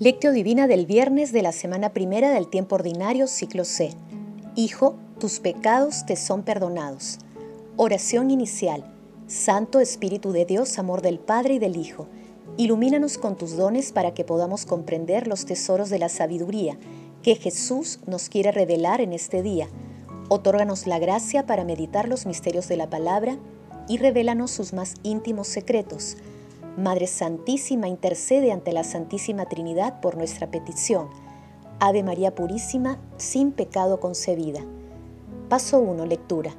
Lectio Divina del viernes de la semana primera del tiempo ordinario, ciclo C. Hijo, tus pecados te son perdonados. Oración inicial. Santo Espíritu de Dios, amor del Padre y del Hijo, ilumínanos con tus dones para que podamos comprender los tesoros de la sabiduría que Jesús nos quiere revelar en este día. Otórganos la gracia para meditar los misterios de la palabra y revélanos sus más íntimos secretos Madre Santísima, intercede ante la Santísima Trinidad por nuestra petición. Ave María Purísima, sin pecado concebida. Paso 1. Lectura.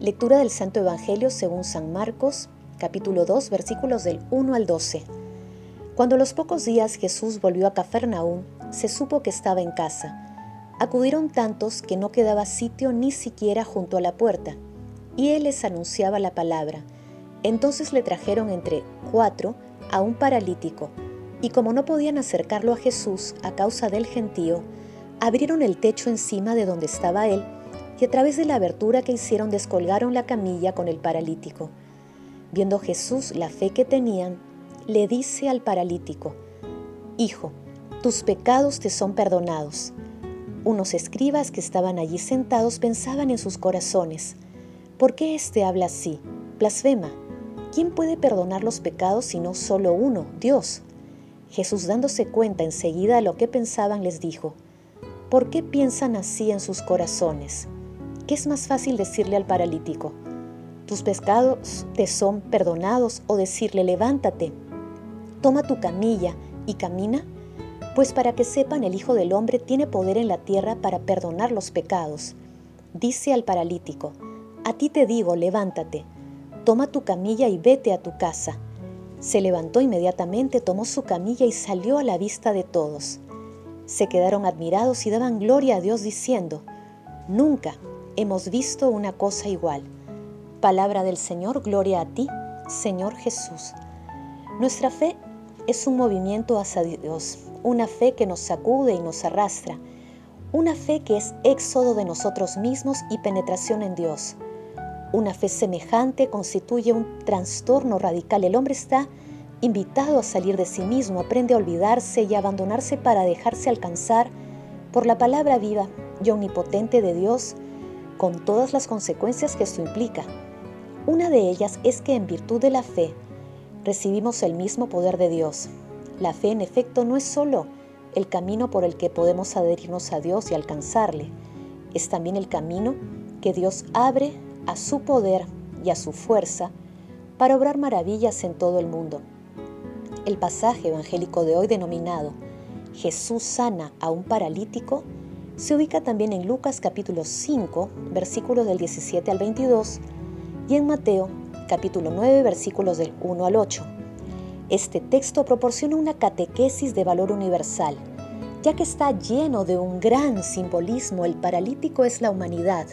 Lectura del Santo Evangelio según San Marcos, capítulo 2, versículos del 1 al 12. Cuando a los pocos días Jesús volvió a Cafarnaúm, se supo que estaba en casa. Acudieron tantos que no quedaba sitio ni siquiera junto a la puerta, y él les anunciaba la palabra. Entonces le trajeron entre cuatro a un paralítico, y como no podían acercarlo a Jesús a causa del gentío, abrieron el techo encima de donde estaba él, y a través de la abertura que hicieron descolgaron la camilla con el paralítico. Viendo Jesús la fe que tenían, le dice al paralítico, Hijo, tus pecados te son perdonados. Unos escribas que estaban allí sentados pensaban en sus corazones, ¿por qué éste habla así? Blasfema. ¿Quién puede perdonar los pecados sino solo uno, Dios? Jesús dándose cuenta enseguida de lo que pensaban les dijo, ¿por qué piensan así en sus corazones? ¿Qué es más fácil decirle al paralítico? Tus pecados te son perdonados o decirle levántate, toma tu camilla y camina? Pues para que sepan el Hijo del Hombre tiene poder en la tierra para perdonar los pecados. Dice al paralítico, a ti te digo, levántate toma tu camilla y vete a tu casa. Se levantó inmediatamente, tomó su camilla y salió a la vista de todos. Se quedaron admirados y daban gloria a Dios diciendo, Nunca hemos visto una cosa igual. Palabra del Señor, gloria a ti, Señor Jesús. Nuestra fe es un movimiento hacia Dios, una fe que nos sacude y nos arrastra, una fe que es éxodo de nosotros mismos y penetración en Dios. Una fe semejante constituye un trastorno radical. El hombre está invitado a salir de sí mismo, aprende a olvidarse y a abandonarse para dejarse alcanzar por la palabra viva y omnipotente de Dios, con todas las consecuencias que esto implica. Una de ellas es que en virtud de la fe recibimos el mismo poder de Dios. La fe en efecto no es solo el camino por el que podemos adherirnos a Dios y alcanzarle, es también el camino que Dios abre a su poder y a su fuerza para obrar maravillas en todo el mundo. El pasaje evangélico de hoy denominado Jesús sana a un paralítico se ubica también en Lucas capítulo 5, versículos del 17 al 22 y en Mateo capítulo 9, versículos del 1 al 8. Este texto proporciona una catequesis de valor universal, ya que está lleno de un gran simbolismo. El paralítico es la humanidad,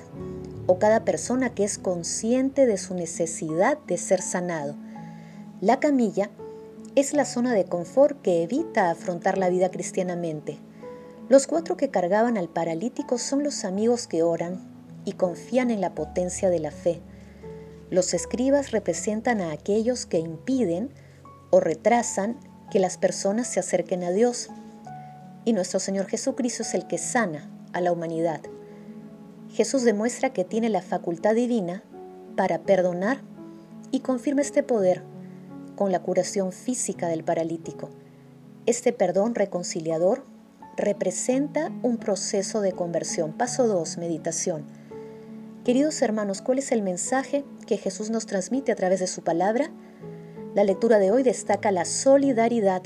o cada persona que es consciente de su necesidad de ser sanado. La camilla es la zona de confort que evita afrontar la vida cristianamente. Los cuatro que cargaban al paralítico son los amigos que oran y confían en la potencia de la fe. Los escribas representan a aquellos que impiden o retrasan que las personas se acerquen a Dios. Y nuestro Señor Jesucristo es el que sana a la humanidad. Jesús demuestra que tiene la facultad divina para perdonar y confirma este poder con la curación física del paralítico. Este perdón reconciliador representa un proceso de conversión. Paso 2, meditación. Queridos hermanos, ¿cuál es el mensaje que Jesús nos transmite a través de su palabra? La lectura de hoy destaca la solidaridad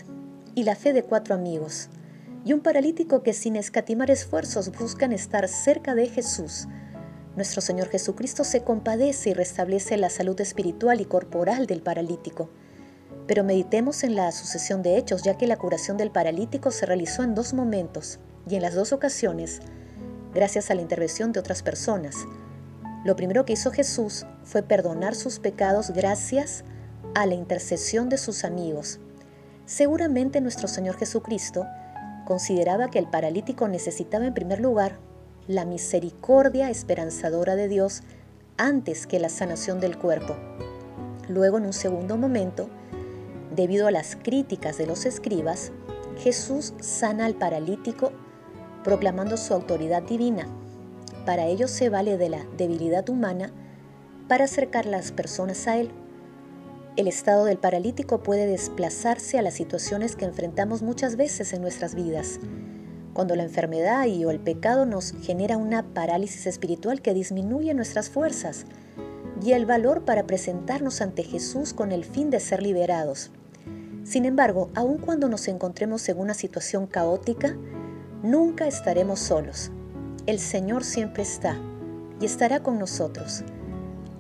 y la fe de cuatro amigos y un paralítico que sin escatimar esfuerzos buscan estar cerca de Jesús. Nuestro Señor Jesucristo se compadece y restablece la salud espiritual y corporal del paralítico. Pero meditemos en la sucesión de hechos, ya que la curación del paralítico se realizó en dos momentos y en las dos ocasiones, gracias a la intervención de otras personas. Lo primero que hizo Jesús fue perdonar sus pecados gracias a la intercesión de sus amigos. Seguramente nuestro Señor Jesucristo consideraba que el paralítico necesitaba en primer lugar la misericordia esperanzadora de Dios antes que la sanación del cuerpo. Luego, en un segundo momento, debido a las críticas de los escribas, Jesús sana al paralítico proclamando su autoridad divina. Para ello se vale de la debilidad humana para acercar las personas a Él. El estado del paralítico puede desplazarse a las situaciones que enfrentamos muchas veces en nuestras vidas, cuando la enfermedad y o el pecado nos genera una parálisis espiritual que disminuye nuestras fuerzas y el valor para presentarnos ante Jesús con el fin de ser liberados. Sin embargo, aun cuando nos encontremos en una situación caótica, nunca estaremos solos. El Señor siempre está y estará con nosotros.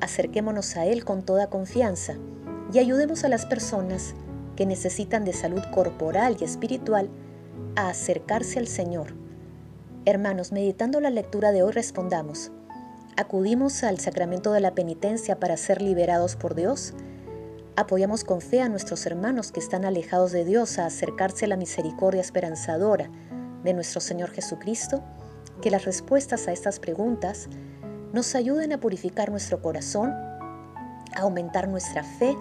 Acerquémonos a Él con toda confianza y ayudemos a las personas que necesitan de salud corporal y espiritual a acercarse al Señor. Hermanos, meditando la lectura de hoy respondamos, ¿acudimos al sacramento de la penitencia para ser liberados por Dios? ¿Apoyamos con fe a nuestros hermanos que están alejados de Dios a acercarse a la misericordia esperanzadora de nuestro Señor Jesucristo? Que las respuestas a estas preguntas nos ayuden a purificar nuestro corazón, a aumentar nuestra fe,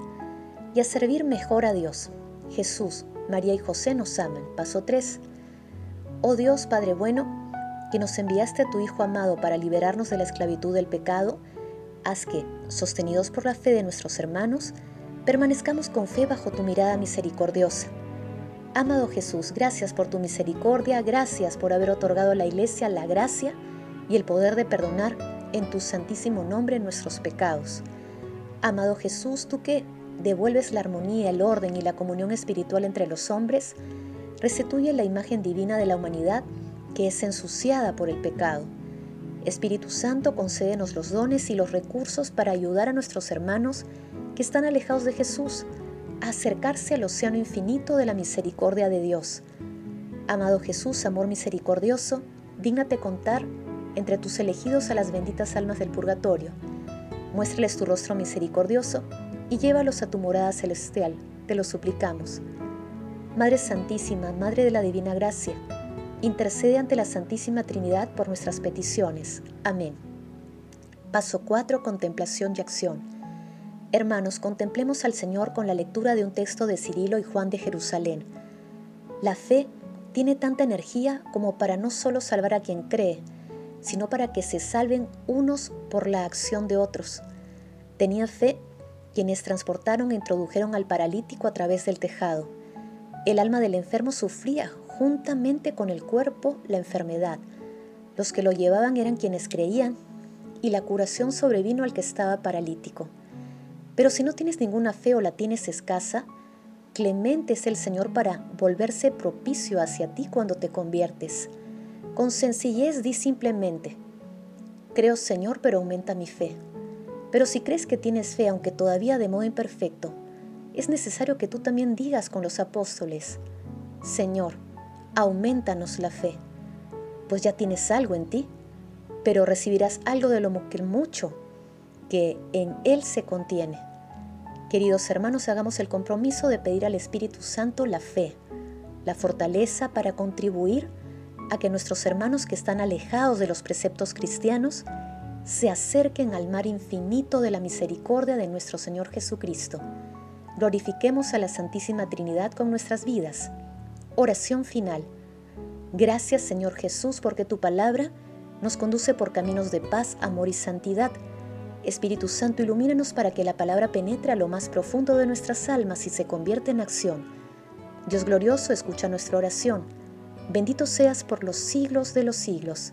y a servir mejor a Dios. Jesús, María y José nos aman. Paso 3. Oh Dios Padre bueno, que nos enviaste a tu Hijo amado para liberarnos de la esclavitud del pecado, haz que, sostenidos por la fe de nuestros hermanos, permanezcamos con fe bajo tu mirada misericordiosa. Amado Jesús, gracias por tu misericordia, gracias por haber otorgado a la Iglesia la gracia y el poder de perdonar en tu santísimo nombre nuestros pecados. Amado Jesús, tú que devuelves la armonía, el orden y la comunión espiritual entre los hombres, restituye la imagen divina de la humanidad que es ensuciada por el pecado. Espíritu Santo, concédenos los dones y los recursos para ayudar a nuestros hermanos que están alejados de Jesús a acercarse al océano infinito de la misericordia de Dios. Amado Jesús, amor misericordioso, dígnate contar entre tus elegidos a las benditas almas del purgatorio. Muéstrales tu rostro misericordioso y llévalos a tu morada celestial, te lo suplicamos. Madre Santísima, Madre de la Divina Gracia, intercede ante la Santísima Trinidad por nuestras peticiones. Amén. Paso 4. Contemplación y acción. Hermanos, contemplemos al Señor con la lectura de un texto de Cirilo y Juan de Jerusalén. La fe tiene tanta energía como para no solo salvar a quien cree, sino para que se salven unos por la acción de otros. Tenía fe quienes transportaron e introdujeron al paralítico a través del tejado. El alma del enfermo sufría juntamente con el cuerpo la enfermedad. Los que lo llevaban eran quienes creían y la curación sobrevino al que estaba paralítico. Pero si no tienes ninguna fe o la tienes escasa, clemente es el Señor para volverse propicio hacia ti cuando te conviertes. Con sencillez di simplemente, creo Señor, pero aumenta mi fe. Pero si crees que tienes fe, aunque todavía de modo imperfecto, es necesario que tú también digas con los apóstoles, Señor, aumentanos la fe, pues ya tienes algo en ti, pero recibirás algo de lo mucho que en Él se contiene. Queridos hermanos, hagamos el compromiso de pedir al Espíritu Santo la fe, la fortaleza para contribuir a que nuestros hermanos que están alejados de los preceptos cristianos se acerquen al mar infinito de la misericordia de nuestro Señor Jesucristo. Glorifiquemos a la Santísima Trinidad con nuestras vidas. Oración final. Gracias Señor Jesús porque tu palabra nos conduce por caminos de paz, amor y santidad. Espíritu Santo, ilumínanos para que la palabra penetre a lo más profundo de nuestras almas y se convierta en acción. Dios glorioso, escucha nuestra oración. Bendito seas por los siglos de los siglos.